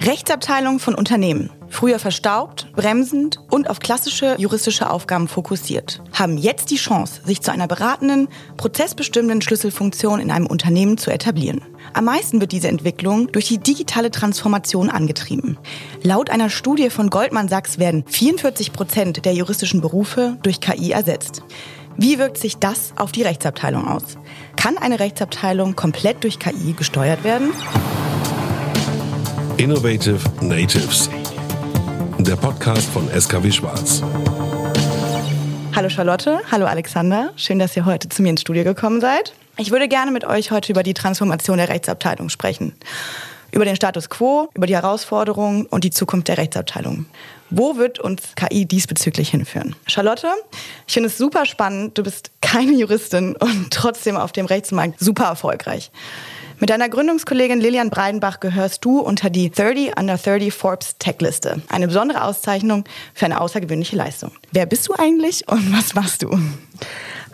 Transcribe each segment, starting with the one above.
Rechtsabteilung von Unternehmen, früher verstaubt, bremsend und auf klassische juristische Aufgaben fokussiert, haben jetzt die Chance, sich zu einer beratenden, prozessbestimmenden Schlüsselfunktion in einem Unternehmen zu etablieren. Am meisten wird diese Entwicklung durch die digitale Transformation angetrieben. Laut einer Studie von Goldman Sachs werden 44 Prozent der juristischen Berufe durch KI ersetzt. Wie wirkt sich das auf die Rechtsabteilung aus? Kann eine Rechtsabteilung komplett durch KI gesteuert werden? Innovative Natives. Der Podcast von SKW Schwarz. Hallo Charlotte, hallo Alexander. Schön, dass ihr heute zu mir ins Studio gekommen seid. Ich würde gerne mit euch heute über die Transformation der Rechtsabteilung sprechen. Über den Status quo, über die Herausforderungen und die Zukunft der Rechtsabteilung. Wo wird uns KI diesbezüglich hinführen? Charlotte, ich finde es super spannend. Du bist keine Juristin und trotzdem auf dem Rechtsmarkt super erfolgreich. Mit deiner Gründungskollegin Lilian Breidenbach gehörst du unter die 30 Under 30 Forbes Tech-Liste. Eine besondere Auszeichnung für eine außergewöhnliche Leistung. Wer bist du eigentlich und was machst du?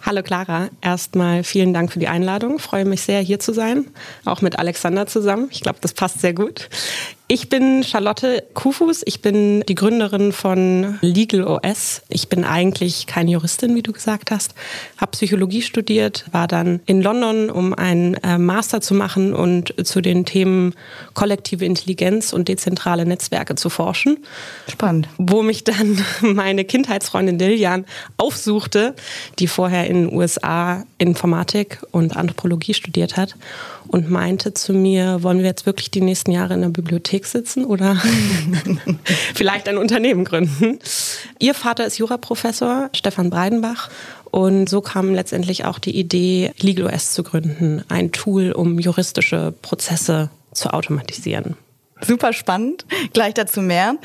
Hallo Clara, erstmal vielen Dank für die Einladung. Ich freue mich sehr, hier zu sein, auch mit Alexander zusammen. Ich glaube, das passt sehr gut. Ich bin Charlotte Kufus. Ich bin die Gründerin von Legal OS. Ich bin eigentlich keine Juristin, wie du gesagt hast. Habe Psychologie studiert, war dann in London, um einen äh, Master zu machen und zu den Themen kollektive Intelligenz und dezentrale Netzwerke zu forschen. Spannend. Wo mich dann meine Kindheitsfreundin Lilian aufsuchte, die vorher in den USA Informatik und Anthropologie studiert hat und meinte zu mir, wollen wir jetzt wirklich die nächsten Jahre in der Bibliothek sitzen oder vielleicht ein Unternehmen gründen? Ihr Vater ist Juraprofessor, Stefan Breidenbach. Und so kam letztendlich auch die Idee, LegalOS zu gründen, ein Tool, um juristische Prozesse zu automatisieren. Super spannend. Gleich dazu mehr.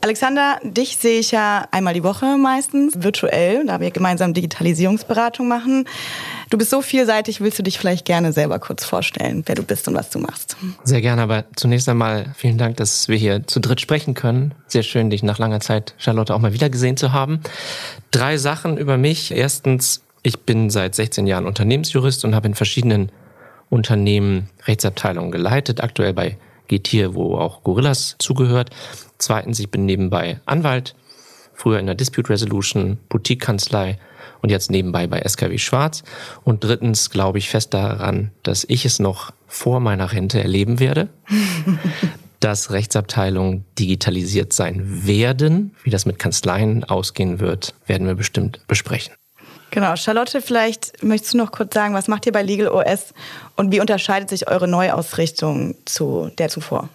Alexander, dich sehe ich ja einmal die Woche meistens virtuell, da wir gemeinsam Digitalisierungsberatung machen. Du bist so vielseitig, willst du dich vielleicht gerne selber kurz vorstellen, wer du bist und was du machst? Sehr gerne, aber zunächst einmal vielen Dank, dass wir hier zu dritt sprechen können. Sehr schön, dich nach langer Zeit, Charlotte, auch mal wieder gesehen zu haben. Drei Sachen über mich. Erstens, ich bin seit 16 Jahren Unternehmensjurist und habe in verschiedenen Unternehmen Rechtsabteilungen geleitet, aktuell bei Getir, wo auch Gorillas zugehört. Zweitens, ich bin nebenbei Anwalt, früher in der Dispute Resolution, Boutique-Kanzlei und jetzt nebenbei bei SKW Schwarz. Und drittens glaube ich fest daran, dass ich es noch vor meiner Rente erleben werde, dass Rechtsabteilungen digitalisiert sein werden. Wie das mit Kanzleien ausgehen wird, werden wir bestimmt besprechen. Genau, Charlotte, vielleicht möchtest du noch kurz sagen, was macht ihr bei Legal OS und wie unterscheidet sich eure Neuausrichtung zu der zuvor?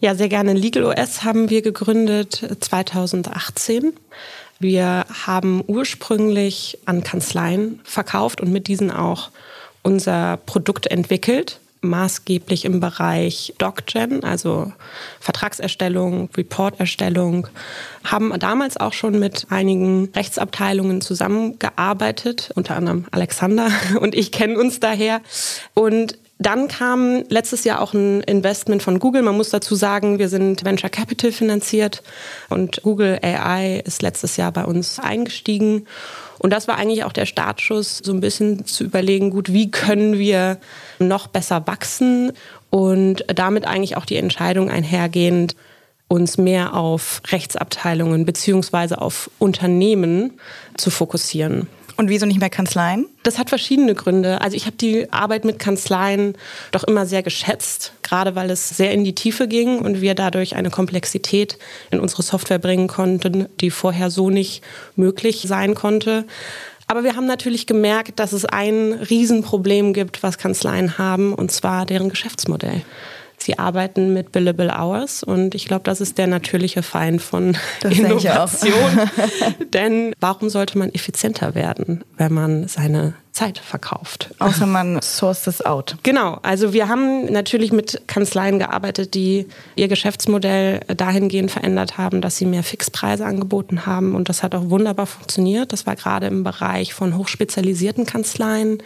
Ja, sehr gerne. Legal OS haben wir gegründet 2018. Wir haben ursprünglich an Kanzleien verkauft und mit diesen auch unser Produkt entwickelt maßgeblich im Bereich DocGen, also Vertragserstellung, Reporterstellung, haben damals auch schon mit einigen Rechtsabteilungen zusammengearbeitet, unter anderem Alexander und ich kennen uns daher. Und dann kam letztes Jahr auch ein Investment von Google. Man muss dazu sagen, wir sind Venture Capital finanziert und Google AI ist letztes Jahr bei uns eingestiegen. Und das war eigentlich auch der Startschuss, so ein bisschen zu überlegen, gut, wie können wir noch besser wachsen und damit eigentlich auch die Entscheidung einhergehend, uns mehr auf Rechtsabteilungen beziehungsweise auf Unternehmen zu fokussieren. Und wieso nicht mehr Kanzleien? Das hat verschiedene Gründe. Also ich habe die Arbeit mit Kanzleien doch immer sehr geschätzt, gerade weil es sehr in die Tiefe ging und wir dadurch eine Komplexität in unsere Software bringen konnten, die vorher so nicht möglich sein konnte. Aber wir haben natürlich gemerkt, dass es ein Riesenproblem gibt, was Kanzleien haben, und zwar deren Geschäftsmodell. Sie arbeiten mit Billable Hours und ich glaube, das ist der natürliche Feind von das Innovation. Denn warum sollte man effizienter werden, wenn man seine Zeit verkauft. Außer man sourced es out. Genau. Also wir haben natürlich mit Kanzleien gearbeitet, die ihr Geschäftsmodell dahingehend verändert haben, dass sie mehr Fixpreise angeboten haben. Und das hat auch wunderbar funktioniert. Das war gerade im Bereich von hochspezialisierten Kanzleien,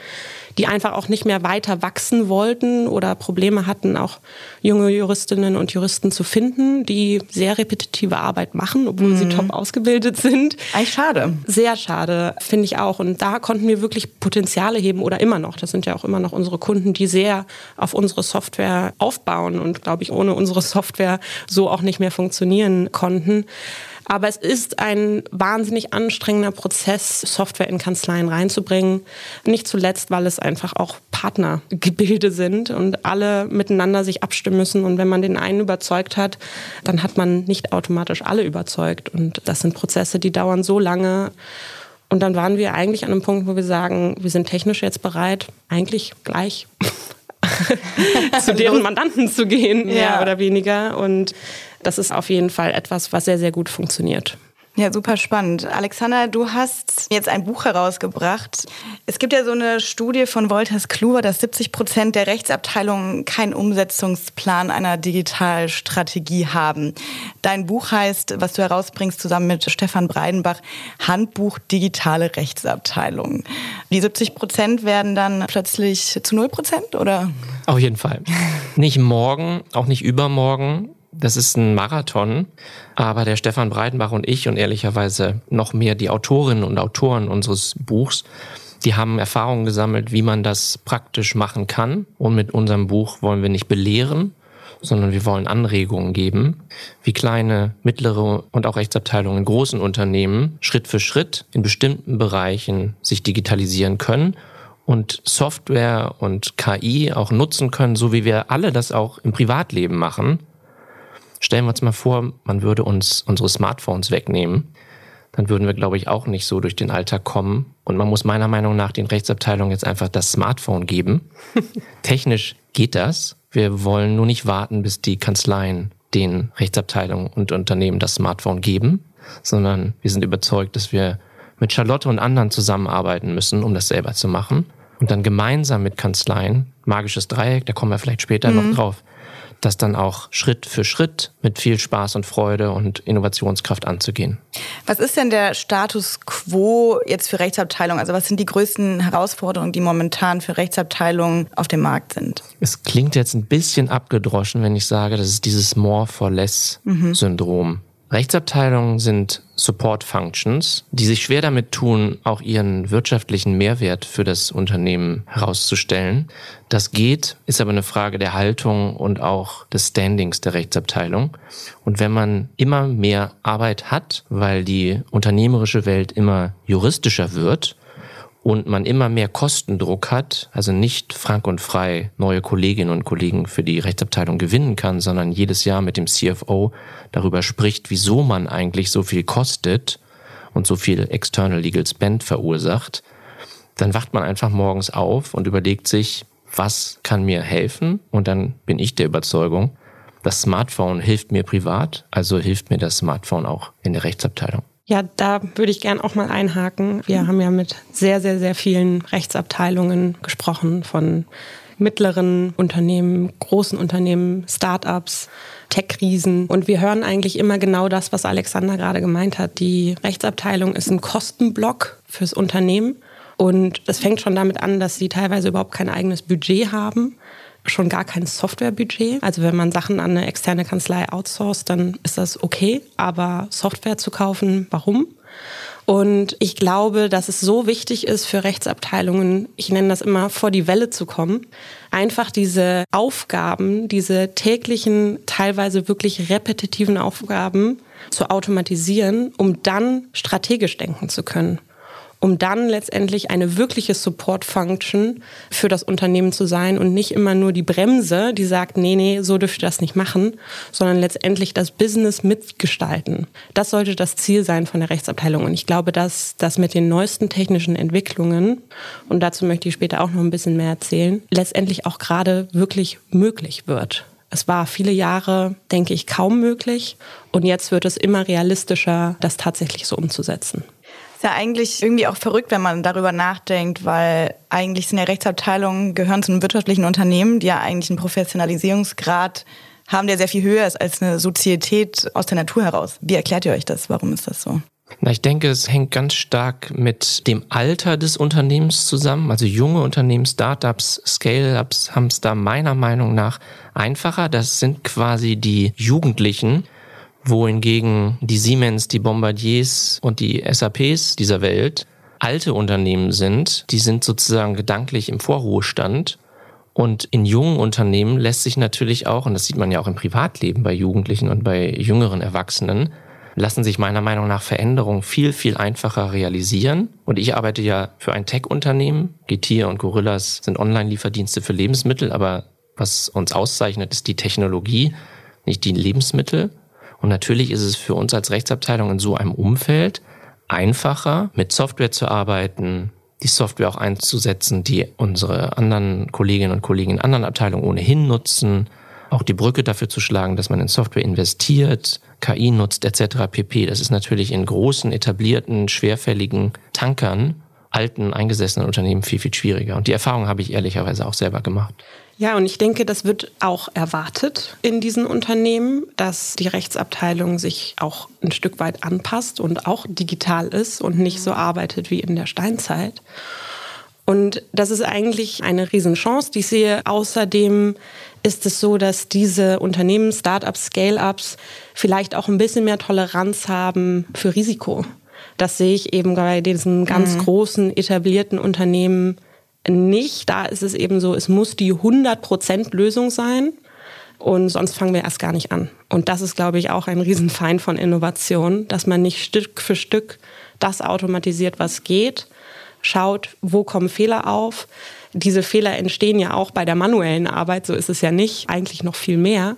die einfach auch nicht mehr weiter wachsen wollten oder Probleme hatten, auch junge Juristinnen und Juristen zu finden, die sehr repetitive Arbeit machen, obwohl mhm. sie top ausgebildet sind. Eigentlich schade. Sehr schade, finde ich auch. Und da konnten wir wirklich Potenziale heben oder immer noch. Das sind ja auch immer noch unsere Kunden, die sehr auf unsere Software aufbauen und, glaube ich, ohne unsere Software so auch nicht mehr funktionieren konnten. Aber es ist ein wahnsinnig anstrengender Prozess, Software in Kanzleien reinzubringen. Nicht zuletzt, weil es einfach auch Partnergebilde sind und alle miteinander sich abstimmen müssen. Und wenn man den einen überzeugt hat, dann hat man nicht automatisch alle überzeugt. Und das sind Prozesse, die dauern so lange. Und dann waren wir eigentlich an einem Punkt, wo wir sagen, wir sind technisch jetzt bereit, eigentlich gleich zu deren Mandanten zu gehen, mehr ja. oder weniger. Und das ist auf jeden Fall etwas, was sehr, sehr gut funktioniert. Ja, super spannend. Alexander, du hast jetzt ein Buch herausgebracht. Es gibt ja so eine Studie von Wolters Kluwer, dass 70 Prozent der Rechtsabteilungen keinen Umsetzungsplan einer Digitalstrategie haben. Dein Buch heißt, was du herausbringst, zusammen mit Stefan Breidenbach, Handbuch Digitale Rechtsabteilung. Die 70 Prozent werden dann plötzlich zu 0 Prozent, oder? Auf jeden Fall. Nicht morgen, auch nicht übermorgen das ist ein Marathon, aber der Stefan Breitenbach und ich und ehrlicherweise noch mehr die Autorinnen und Autoren unseres Buchs, die haben Erfahrungen gesammelt, wie man das praktisch machen kann. Und mit unserem Buch wollen wir nicht belehren, sondern wir wollen Anregungen geben, wie kleine, mittlere und auch Rechtsabteilungen in großen Unternehmen Schritt für Schritt in bestimmten Bereichen sich digitalisieren können und Software und KI auch nutzen können, so wie wir alle das auch im Privatleben machen, Stellen wir uns mal vor, man würde uns unsere Smartphones wegnehmen. Dann würden wir, glaube ich, auch nicht so durch den Alltag kommen. Und man muss meiner Meinung nach den Rechtsabteilungen jetzt einfach das Smartphone geben. Technisch geht das. Wir wollen nur nicht warten, bis die Kanzleien den Rechtsabteilungen und Unternehmen das Smartphone geben, sondern wir sind überzeugt, dass wir mit Charlotte und anderen zusammenarbeiten müssen, um das selber zu machen. Und dann gemeinsam mit Kanzleien, magisches Dreieck, da kommen wir vielleicht später mhm. noch drauf, das dann auch Schritt für Schritt mit viel Spaß und Freude und Innovationskraft anzugehen. Was ist denn der Status quo jetzt für Rechtsabteilungen? Also was sind die größten Herausforderungen, die momentan für Rechtsabteilungen auf dem Markt sind? Es klingt jetzt ein bisschen abgedroschen, wenn ich sage, das ist dieses More for Less mhm. Rechtsabteilungen sind Support Functions, die sich schwer damit tun, auch ihren wirtschaftlichen Mehrwert für das Unternehmen herauszustellen. Das geht, ist aber eine Frage der Haltung und auch des Standings der Rechtsabteilung. Und wenn man immer mehr Arbeit hat, weil die unternehmerische Welt immer juristischer wird, und man immer mehr Kostendruck hat, also nicht frank und frei neue Kolleginnen und Kollegen für die Rechtsabteilung gewinnen kann, sondern jedes Jahr mit dem CFO darüber spricht, wieso man eigentlich so viel kostet und so viel External Legal Spend verursacht, dann wacht man einfach morgens auf und überlegt sich, was kann mir helfen? Und dann bin ich der Überzeugung, das Smartphone hilft mir privat, also hilft mir das Smartphone auch in der Rechtsabteilung. Ja, da würde ich gern auch mal einhaken. Wir haben ja mit sehr, sehr, sehr vielen Rechtsabteilungen gesprochen, von mittleren Unternehmen, großen Unternehmen, Startups, Tech-Riesen. Und wir hören eigentlich immer genau das, was Alexander gerade gemeint hat. Die Rechtsabteilung ist ein Kostenblock fürs Unternehmen. Und es fängt schon damit an, dass sie teilweise überhaupt kein eigenes Budget haben schon gar kein Softwarebudget. Also wenn man Sachen an eine externe Kanzlei outsourced, dann ist das okay. Aber Software zu kaufen, warum? Und ich glaube, dass es so wichtig ist für Rechtsabteilungen, ich nenne das immer, vor die Welle zu kommen. Einfach diese Aufgaben, diese täglichen, teilweise wirklich repetitiven Aufgaben zu automatisieren, um dann strategisch denken zu können um dann letztendlich eine wirkliche Support-Function für das Unternehmen zu sein und nicht immer nur die Bremse, die sagt, nee, nee, so dürft ihr das nicht machen, sondern letztendlich das Business mitgestalten. Das sollte das Ziel sein von der Rechtsabteilung. Und ich glaube, dass das mit den neuesten technischen Entwicklungen, und dazu möchte ich später auch noch ein bisschen mehr erzählen, letztendlich auch gerade wirklich möglich wird. Es war viele Jahre, denke ich, kaum möglich. Und jetzt wird es immer realistischer, das tatsächlich so umzusetzen. Ist ja eigentlich irgendwie auch verrückt, wenn man darüber nachdenkt, weil eigentlich sind ja Rechtsabteilungen, gehören zu einem wirtschaftlichen Unternehmen, die ja eigentlich einen Professionalisierungsgrad haben, der sehr viel höher ist als eine Sozietät aus der Natur heraus. Wie erklärt ihr euch das? Warum ist das so? Na, ich denke, es hängt ganz stark mit dem Alter des Unternehmens zusammen. Also junge Unternehmen, Startups, Scale-ups haben es da meiner Meinung nach einfacher. Das sind quasi die Jugendlichen, wohingegen die Siemens, die Bombardiers und die SAPs dieser Welt alte Unternehmen sind. Die sind sozusagen gedanklich im Vorruhestand. Und in jungen Unternehmen lässt sich natürlich auch, und das sieht man ja auch im Privatleben bei Jugendlichen und bei jüngeren Erwachsenen, lassen sich meiner Meinung nach Veränderungen viel, viel einfacher realisieren. Und ich arbeite ja für ein Tech-Unternehmen. Getir und Gorillas sind Online-Lieferdienste für Lebensmittel, aber was uns auszeichnet, ist die Technologie, nicht die Lebensmittel. Und natürlich ist es für uns als Rechtsabteilung in so einem Umfeld einfacher, mit Software zu arbeiten, die Software auch einzusetzen, die unsere anderen Kolleginnen und Kollegen in anderen Abteilungen ohnehin nutzen, auch die Brücke dafür zu schlagen, dass man in Software investiert, KI nutzt etc. pp. Das ist natürlich in großen, etablierten, schwerfälligen Tankern, alten, eingesessenen Unternehmen viel, viel schwieriger. Und die Erfahrung habe ich ehrlicherweise auch selber gemacht. Ja, und ich denke, das wird auch erwartet in diesen Unternehmen, dass die Rechtsabteilung sich auch ein Stück weit anpasst und auch digital ist und nicht so arbeitet wie in der Steinzeit. Und das ist eigentlich eine Riesenchance, die ich sehe. Außerdem ist es so, dass diese Unternehmen, Startups, Scale-ups vielleicht auch ein bisschen mehr Toleranz haben für Risiko. Das sehe ich eben bei diesen ganz mhm. großen etablierten Unternehmen nicht. Da ist es eben so, es muss die 100% Lösung sein. Und sonst fangen wir erst gar nicht an. Und das ist, glaube ich, auch ein Riesenfeind von Innovation, dass man nicht Stück für Stück das automatisiert, was geht, schaut, wo kommen Fehler auf. Diese Fehler entstehen ja auch bei der manuellen Arbeit, so ist es ja nicht, eigentlich noch viel mehr.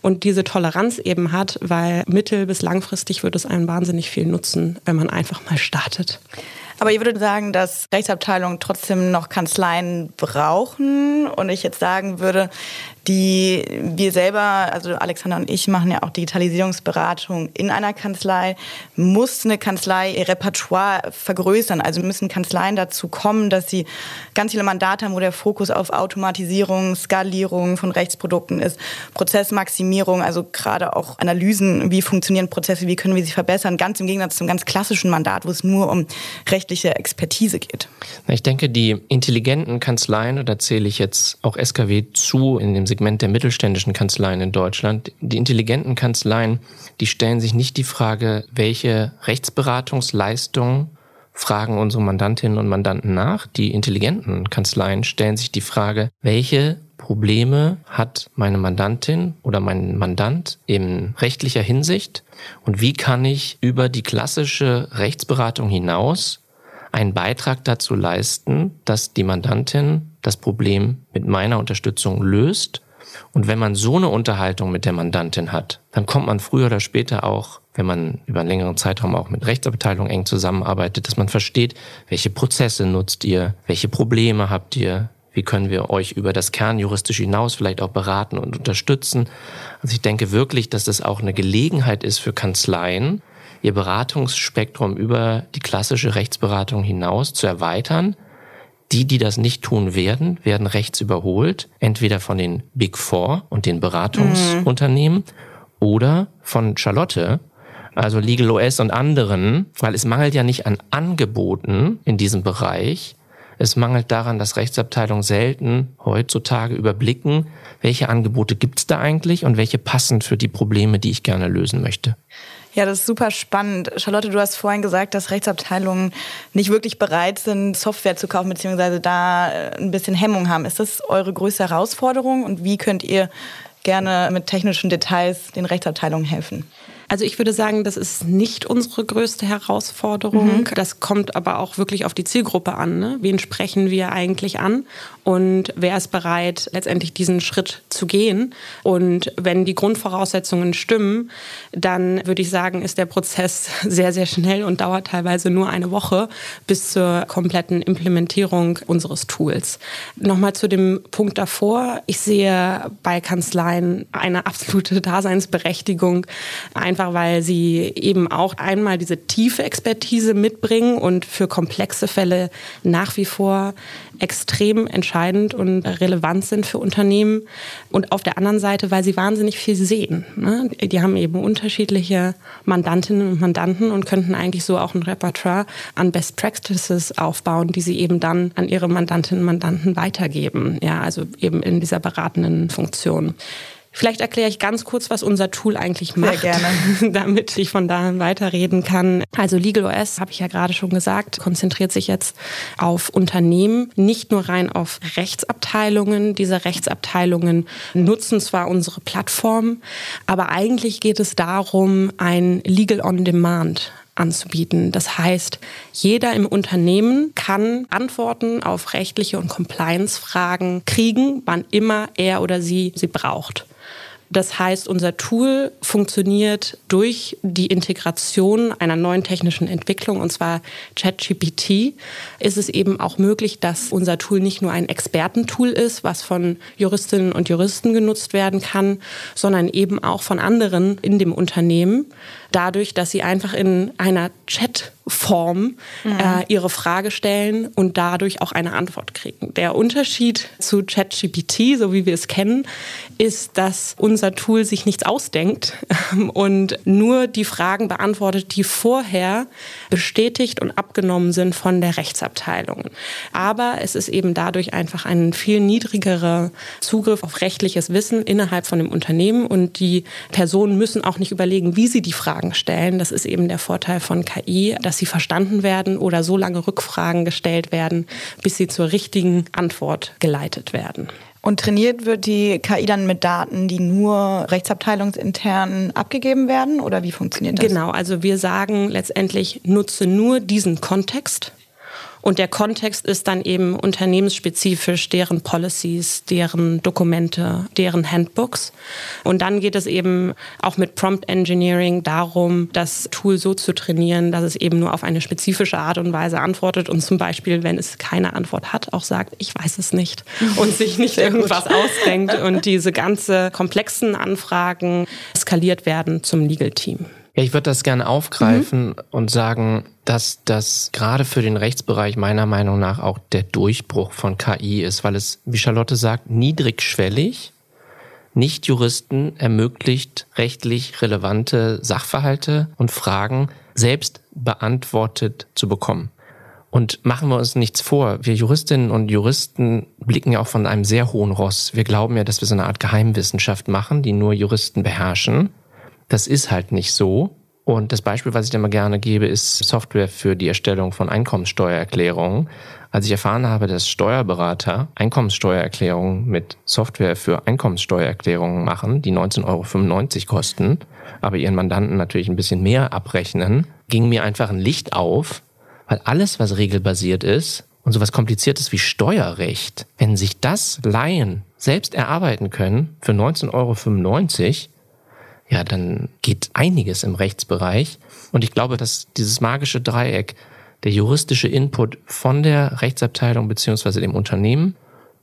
Und diese Toleranz eben hat, weil mittel- bis langfristig wird es einem wahnsinnig viel nutzen, wenn man einfach mal startet. Aber ihr würdet sagen, dass Rechtsabteilungen trotzdem noch Kanzleien brauchen und ich jetzt sagen würde, die wir selber, also Alexander und ich machen ja auch Digitalisierungsberatung in einer Kanzlei, muss eine Kanzlei ihr Repertoire vergrößern. Also müssen Kanzleien dazu kommen, dass sie ganz viele Mandate haben, wo der Fokus auf Automatisierung, Skalierung von Rechtsprodukten ist, Prozessmaximierung, also gerade auch Analysen, wie funktionieren Prozesse, wie können wir sie verbessern, ganz im Gegensatz zum ganz klassischen Mandat, wo es nur um rechtliche Expertise geht. Ich denke, die intelligenten Kanzleien, und da zähle ich jetzt auch SKW zu, in dem Segment der mittelständischen Kanzleien in Deutschland. Die intelligenten Kanzleien, die stellen sich nicht die Frage, welche Rechtsberatungsleistungen fragen unsere Mandantinnen und Mandanten nach. Die intelligenten Kanzleien stellen sich die Frage, welche Probleme hat meine Mandantin oder mein Mandant in rechtlicher Hinsicht und wie kann ich über die klassische Rechtsberatung hinaus einen Beitrag dazu leisten, dass die Mandantin das Problem mit meiner Unterstützung löst. Und wenn man so eine Unterhaltung mit der Mandantin hat, dann kommt man früher oder später auch, wenn man über einen längeren Zeitraum auch mit Rechtsabteilung eng zusammenarbeitet, dass man versteht, welche Prozesse nutzt ihr, welche Probleme habt ihr, wie können wir euch über das Kernjuristische hinaus vielleicht auch beraten und unterstützen. Also ich denke wirklich, dass das auch eine Gelegenheit ist für Kanzleien, ihr Beratungsspektrum über die klassische Rechtsberatung hinaus zu erweitern, die, die das nicht tun werden, werden rechts überholt, entweder von den Big Four und den Beratungsunternehmen mhm. oder von Charlotte, also Legal OS und anderen, weil es mangelt ja nicht an Angeboten in diesem Bereich. Es mangelt daran, dass Rechtsabteilungen selten heutzutage überblicken, welche Angebote gibt es da eigentlich und welche passen für die Probleme, die ich gerne lösen möchte. Ja, das ist super spannend. Charlotte, du hast vorhin gesagt, dass Rechtsabteilungen nicht wirklich bereit sind, Software zu kaufen, beziehungsweise da äh, ein bisschen Hemmung haben. Ist das eure größte Herausforderung und wie könnt ihr gerne mit technischen Details den Rechtsabteilungen helfen? Also ich würde sagen, das ist nicht unsere größte Herausforderung. Mhm. Das kommt aber auch wirklich auf die Zielgruppe an. Ne? Wen sprechen wir eigentlich an? Und wer ist bereit, letztendlich diesen Schritt zu gehen? Und wenn die Grundvoraussetzungen stimmen, dann würde ich sagen, ist der Prozess sehr, sehr schnell und dauert teilweise nur eine Woche bis zur kompletten Implementierung unseres Tools. Nochmal zu dem Punkt davor. Ich sehe bei Kanzleien eine absolute Daseinsberechtigung, einfach weil sie eben auch einmal diese tiefe Expertise mitbringen und für komplexe Fälle nach wie vor extrem entscheidend und relevant sind für Unternehmen. Und auf der anderen Seite, weil sie wahnsinnig viel sehen. Ne? Die haben eben unterschiedliche Mandantinnen und Mandanten und könnten eigentlich so auch ein Repertoire an Best Practices aufbauen, die sie eben dann an ihre Mandantinnen und Mandanten weitergeben. Ja, also eben in dieser beratenden Funktion. Vielleicht erkläre ich ganz kurz, was unser Tool eigentlich macht, Sehr gerne. damit ich von da weiterreden kann. Also LegalOS, habe ich ja gerade schon gesagt, konzentriert sich jetzt auf Unternehmen, nicht nur rein auf Rechtsabteilungen. Diese Rechtsabteilungen nutzen zwar unsere Plattform, aber eigentlich geht es darum, ein Legal on Demand anzubieten. Das heißt, jeder im Unternehmen kann Antworten auf rechtliche und Compliance-Fragen kriegen, wann immer er oder sie sie braucht. Das heißt, unser Tool funktioniert durch die Integration einer neuen technischen Entwicklung, und zwar ChatGPT, ist es eben auch möglich, dass unser Tool nicht nur ein Expertentool ist, was von Juristinnen und Juristen genutzt werden kann, sondern eben auch von anderen in dem Unternehmen, dadurch, dass sie einfach in einer Chat Form mhm. äh, ihre Frage stellen und dadurch auch eine Antwort kriegen. Der Unterschied zu ChatGPT, so wie wir es kennen, ist, dass unser Tool sich nichts ausdenkt und nur die Fragen beantwortet, die vorher bestätigt und abgenommen sind von der Rechtsabteilung. Aber es ist eben dadurch einfach ein viel niedrigerer Zugriff auf rechtliches Wissen innerhalb von dem Unternehmen und die Personen müssen auch nicht überlegen, wie sie die Fragen stellen. Das ist eben der Vorteil von KI, dass sie verstanden werden oder so lange Rückfragen gestellt werden, bis sie zur richtigen Antwort geleitet werden. Und trainiert wird die KI dann mit Daten, die nur rechtsabteilungsintern abgegeben werden? Oder wie funktioniert das? Genau, also wir sagen letztendlich, nutze nur diesen Kontext und der Kontext ist dann eben unternehmensspezifisch, deren Policies, deren Dokumente, deren Handbooks. Und dann geht es eben auch mit Prompt Engineering darum, das Tool so zu trainieren, dass es eben nur auf eine spezifische Art und Weise antwortet und zum Beispiel, wenn es keine Antwort hat, auch sagt, ich weiß es nicht und sich nicht irgendwas ausdenkt und diese ganze komplexen Anfragen skaliert werden zum Legal Team. Ja, ich würde das gerne aufgreifen mhm. und sagen, dass das gerade für den Rechtsbereich meiner Meinung nach auch der Durchbruch von KI ist, weil es, wie Charlotte sagt, niedrigschwellig Nicht-Juristen ermöglicht, rechtlich relevante Sachverhalte und Fragen selbst beantwortet zu bekommen. Und machen wir uns nichts vor, wir Juristinnen und Juristen blicken ja auch von einem sehr hohen Ross. Wir glauben ja, dass wir so eine Art Geheimwissenschaft machen, die nur Juristen beherrschen. Das ist halt nicht so. Und das Beispiel, was ich mal gerne gebe, ist Software für die Erstellung von Einkommenssteuererklärungen. Als ich erfahren habe, dass Steuerberater Einkommenssteuererklärungen mit Software für Einkommenssteuererklärungen machen, die 19,95 Euro kosten, aber ihren Mandanten natürlich ein bisschen mehr abrechnen, ging mir einfach ein Licht auf, weil alles, was regelbasiert ist und sowas kompliziertes wie Steuerrecht, wenn sich das Laien selbst erarbeiten können für 19,95 Euro, ja, dann geht einiges im Rechtsbereich. Und ich glaube, dass dieses magische Dreieck, der juristische Input von der Rechtsabteilung beziehungsweise dem Unternehmen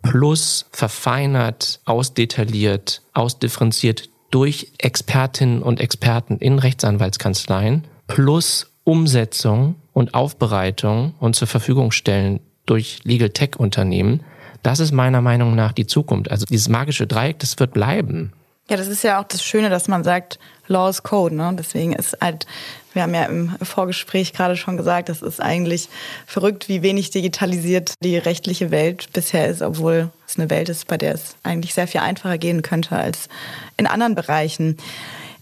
plus verfeinert, ausdetailliert, ausdifferenziert durch Expertinnen und Experten in Rechtsanwaltskanzleien plus Umsetzung und Aufbereitung und zur Verfügung stellen durch Legal Tech Unternehmen, das ist meiner Meinung nach die Zukunft. Also dieses magische Dreieck, das wird bleiben. Ja, das ist ja auch das Schöne, dass man sagt, Law is Code. Ne? Deswegen ist halt, wir haben ja im Vorgespräch gerade schon gesagt, das ist eigentlich verrückt, wie wenig digitalisiert die rechtliche Welt bisher ist, obwohl es eine Welt ist, bei der es eigentlich sehr viel einfacher gehen könnte als in anderen Bereichen.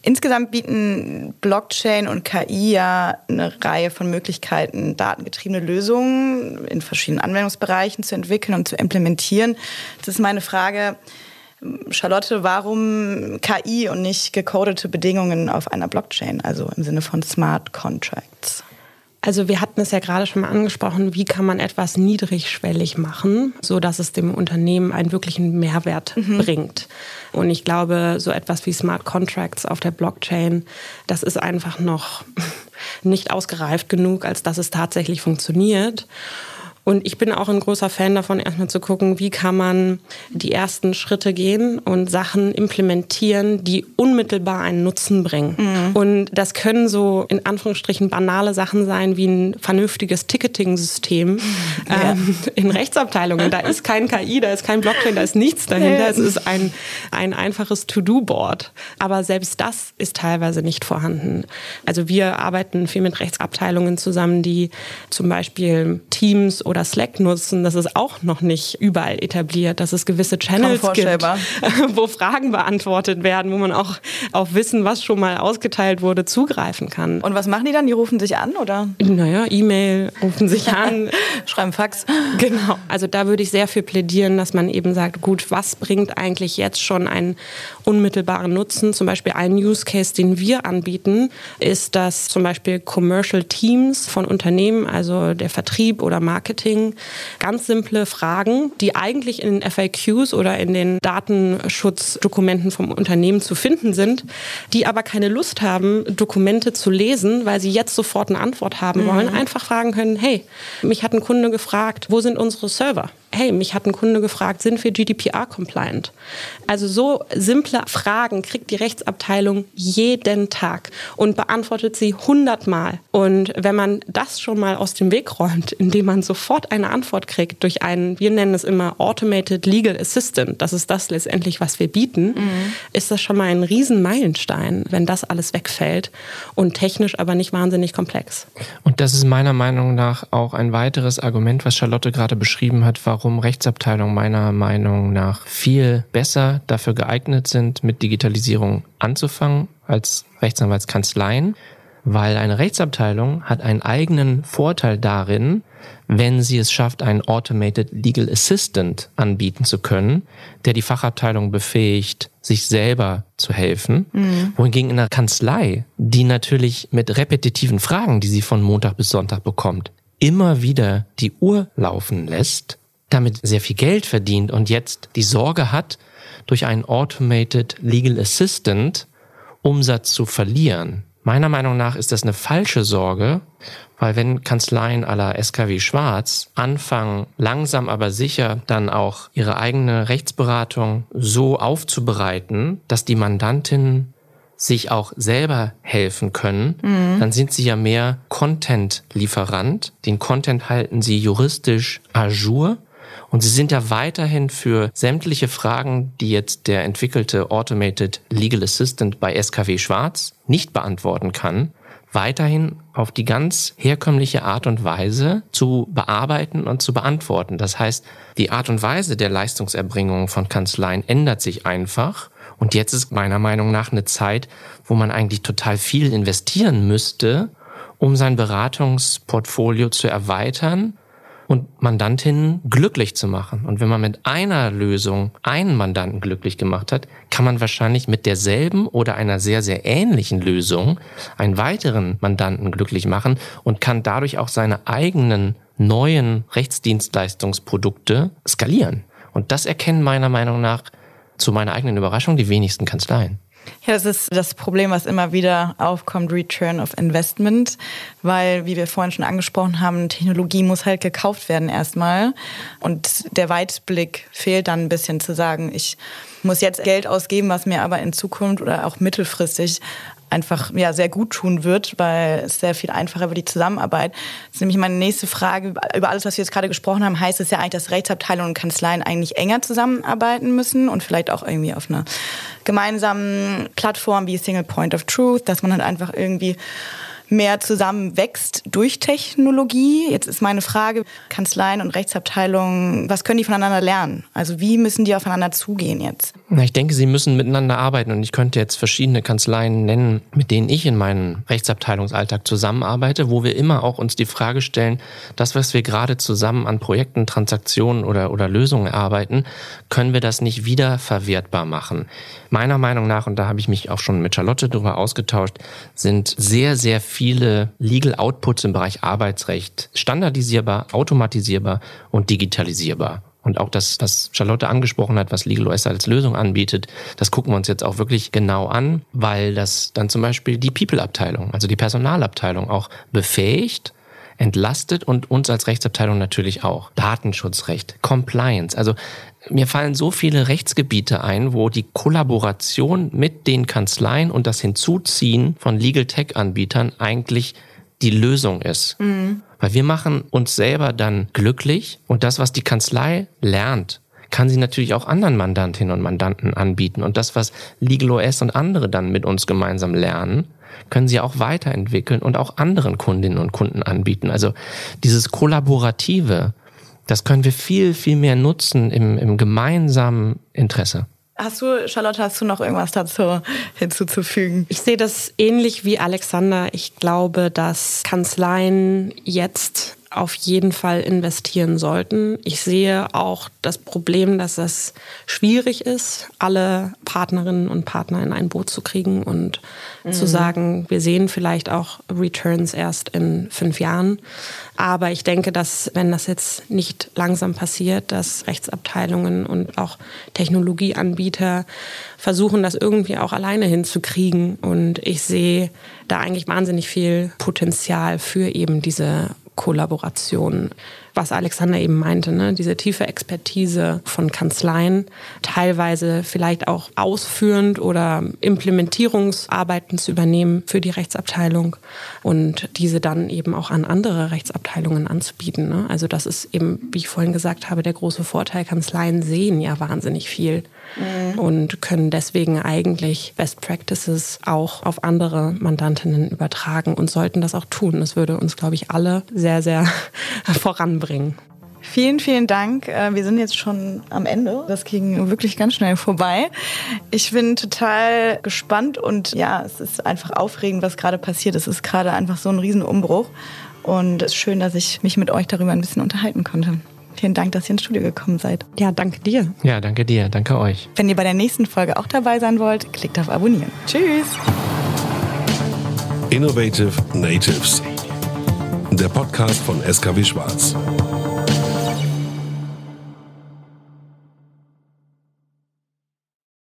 Insgesamt bieten Blockchain und KI ja eine Reihe von Möglichkeiten, datengetriebene Lösungen in verschiedenen Anwendungsbereichen zu entwickeln und zu implementieren. Das ist meine Frage. Charlotte, warum KI und nicht gecodete Bedingungen auf einer Blockchain, also im Sinne von Smart Contracts? Also wir hatten es ja gerade schon mal angesprochen, wie kann man etwas niedrigschwellig machen, so dass es dem Unternehmen einen wirklichen Mehrwert mhm. bringt. Und ich glaube, so etwas wie Smart Contracts auf der Blockchain, das ist einfach noch nicht ausgereift genug, als dass es tatsächlich funktioniert. Und ich bin auch ein großer Fan davon, erstmal zu gucken, wie kann man die ersten Schritte gehen und Sachen implementieren, die unmittelbar einen Nutzen bringen. Mhm. Und das können so in Anführungsstrichen banale Sachen sein, wie ein vernünftiges Ticketing-System ja. ähm, in Rechtsabteilungen. Da ist kein KI, da ist kein Blockchain, da ist nichts dahinter. Es ist ein, ein einfaches To-Do-Board. Aber selbst das ist teilweise nicht vorhanden. Also wir arbeiten viel mit Rechtsabteilungen zusammen, die zum Beispiel Teams oder Slack nutzen. Das ist auch noch nicht überall etabliert, dass es gewisse Channels gibt, wo Fragen beantwortet werden, wo man auch auf Wissen, was schon mal ausgeteilt wurde, zugreifen kann. Und was machen die dann? Die rufen sich an, oder? Naja, E-Mail, rufen sich an. Schreiben Fax. Genau. Also da würde ich sehr für plädieren, dass man eben sagt, gut, was bringt eigentlich jetzt schon einen unmittelbaren Nutzen? Zum Beispiel ein Use Case, den wir anbieten, ist, dass zum Beispiel Commercial Teams von Unternehmen, also der Vertrieb oder Marketing, ganz simple Fragen, die eigentlich in den FAQs oder in den Datenschutzdokumenten vom Unternehmen zu finden sind, die aber keine Lust haben, Dokumente zu lesen, weil sie jetzt sofort eine Antwort haben mhm. wollen, einfach fragen können, hey, mich hat ein Kunde gefragt, wo sind unsere Server? Hey, mich hat ein Kunde gefragt, sind wir GDPR-compliant? Also so simple Fragen kriegt die Rechtsabteilung jeden Tag und beantwortet sie hundertmal. Und wenn man das schon mal aus dem Weg räumt, indem man sofort eine Antwort kriegt durch einen, wir nennen es immer Automated Legal Assistant, das ist das letztendlich, was wir bieten, mhm. ist das schon mal ein Riesenmeilenstein, wenn das alles wegfällt und technisch aber nicht wahnsinnig komplex. Und das ist meiner Meinung nach auch ein weiteres Argument, was Charlotte gerade beschrieben hat, warum warum Rechtsabteilungen meiner Meinung nach viel besser dafür geeignet sind, mit Digitalisierung anzufangen als Rechtsanwaltskanzleien, weil eine Rechtsabteilung hat einen eigenen Vorteil darin, wenn sie es schafft, einen Automated Legal Assistant anbieten zu können, der die Fachabteilung befähigt, sich selber zu helfen. Mhm. Wohingegen in der Kanzlei, die natürlich mit repetitiven Fragen, die sie von Montag bis Sonntag bekommt, immer wieder die Uhr laufen lässt, damit sehr viel Geld verdient und jetzt die Sorge hat, durch einen Automated Legal Assistant Umsatz zu verlieren. Meiner Meinung nach ist das eine falsche Sorge, weil wenn Kanzleien aller SKW Schwarz anfangen, langsam aber sicher dann auch ihre eigene Rechtsberatung so aufzubereiten, dass die Mandantinnen sich auch selber helfen können, mhm. dann sind sie ja mehr Content-Lieferant. Den Content halten sie juristisch ajour und sie sind ja weiterhin für sämtliche Fragen, die jetzt der entwickelte Automated Legal Assistant bei SKW Schwarz nicht beantworten kann, weiterhin auf die ganz herkömmliche Art und Weise zu bearbeiten und zu beantworten. Das heißt, die Art und Weise der Leistungserbringung von Kanzleien ändert sich einfach. Und jetzt ist meiner Meinung nach eine Zeit, wo man eigentlich total viel investieren müsste, um sein Beratungsportfolio zu erweitern und Mandantinnen glücklich zu machen. Und wenn man mit einer Lösung einen Mandanten glücklich gemacht hat, kann man wahrscheinlich mit derselben oder einer sehr, sehr ähnlichen Lösung einen weiteren Mandanten glücklich machen und kann dadurch auch seine eigenen neuen Rechtsdienstleistungsprodukte skalieren. Und das erkennen meiner Meinung nach zu meiner eigenen Überraschung die wenigsten Kanzleien. Ja, das ist das Problem, was immer wieder aufkommt, Return of Investment, weil, wie wir vorhin schon angesprochen haben, Technologie muss halt gekauft werden erstmal. Und der Weitblick fehlt dann ein bisschen zu sagen, ich muss jetzt Geld ausgeben, was mir aber in Zukunft oder auch mittelfristig einfach ja, sehr gut tun wird, weil es sehr viel einfacher wird, die Zusammenarbeit. Das ist nämlich meine nächste Frage. Über alles, was wir jetzt gerade gesprochen haben, heißt es ja eigentlich, dass Rechtsabteilungen und Kanzleien eigentlich enger zusammenarbeiten müssen und vielleicht auch irgendwie auf einer gemeinsamen Plattform wie Single Point of Truth, dass man halt einfach irgendwie mehr zusammenwächst durch Technologie. Jetzt ist meine Frage, Kanzleien und Rechtsabteilungen, was können die voneinander lernen? Also wie müssen die aufeinander zugehen jetzt? Na, ich denke, sie müssen miteinander arbeiten und ich könnte jetzt verschiedene Kanzleien nennen, mit denen ich in meinem Rechtsabteilungsalltag zusammenarbeite, wo wir immer auch uns die Frage stellen, das, was wir gerade zusammen an Projekten, Transaktionen oder, oder Lösungen erarbeiten, können wir das nicht wieder verwertbar machen? Meiner Meinung nach, und da habe ich mich auch schon mit Charlotte darüber ausgetauscht, sind sehr, sehr viele Legal Outputs im Bereich Arbeitsrecht standardisierbar, automatisierbar und digitalisierbar. Und auch das, was Charlotte angesprochen hat, was Legal OS als Lösung anbietet, das gucken wir uns jetzt auch wirklich genau an, weil das dann zum Beispiel die People-Abteilung, also die Personalabteilung auch befähigt, entlastet und uns als Rechtsabteilung natürlich auch. Datenschutzrecht, Compliance. Also mir fallen so viele Rechtsgebiete ein, wo die Kollaboration mit den Kanzleien und das Hinzuziehen von Legal Tech-Anbietern eigentlich die Lösung ist. Mhm. Weil wir machen uns selber dann glücklich und das, was die Kanzlei lernt, kann sie natürlich auch anderen Mandantinnen und Mandanten anbieten. Und das, was LegalOS und andere dann mit uns gemeinsam lernen, können sie auch weiterentwickeln und auch anderen Kundinnen und Kunden anbieten. Also dieses Kollaborative, das können wir viel, viel mehr nutzen im, im gemeinsamen Interesse. Hast du, Charlotte, hast du noch irgendwas dazu hinzuzufügen? Ich sehe das ähnlich wie Alexander. Ich glaube, dass Kanzleien jetzt auf jeden Fall investieren sollten. Ich sehe auch das Problem, dass es schwierig ist, alle Partnerinnen und Partner in ein Boot zu kriegen und mhm. zu sagen, wir sehen vielleicht auch Returns erst in fünf Jahren. Aber ich denke, dass wenn das jetzt nicht langsam passiert, dass Rechtsabteilungen und auch Technologieanbieter versuchen, das irgendwie auch alleine hinzukriegen. Und ich sehe da eigentlich wahnsinnig viel Potenzial für eben diese Kollaboration. Was Alexander eben meinte, ne? diese tiefe Expertise von Kanzleien, teilweise vielleicht auch ausführend oder Implementierungsarbeiten zu übernehmen für die Rechtsabteilung und diese dann eben auch an andere Rechtsabteilungen anzubieten. Ne? Also das ist eben, wie ich vorhin gesagt habe, der große Vorteil. Kanzleien sehen ja wahnsinnig viel mhm. Und können deswegen eigentlich Best Practices auch auf andere Mandantinnen übertragen und sollten das auch tun. Das würde uns, glaube ich, alle sehr, sehr voranbringen. Vielen, vielen Dank. Äh, wir sind jetzt schon am Ende. Das ging wirklich ganz schnell vorbei. Ich bin total gespannt und ja, es ist einfach aufregend, was gerade passiert. Es ist gerade einfach so ein Riesenumbruch. Und es ist schön, dass ich mich mit euch darüber ein bisschen unterhalten konnte. Vielen Dank, dass ihr ins Studio gekommen seid. Ja, danke dir. Ja, danke dir. Danke euch. Wenn ihr bei der nächsten Folge auch dabei sein wollt, klickt auf Abonnieren. Tschüss. Innovative Natives. Der Podcast von SKW Schwarz.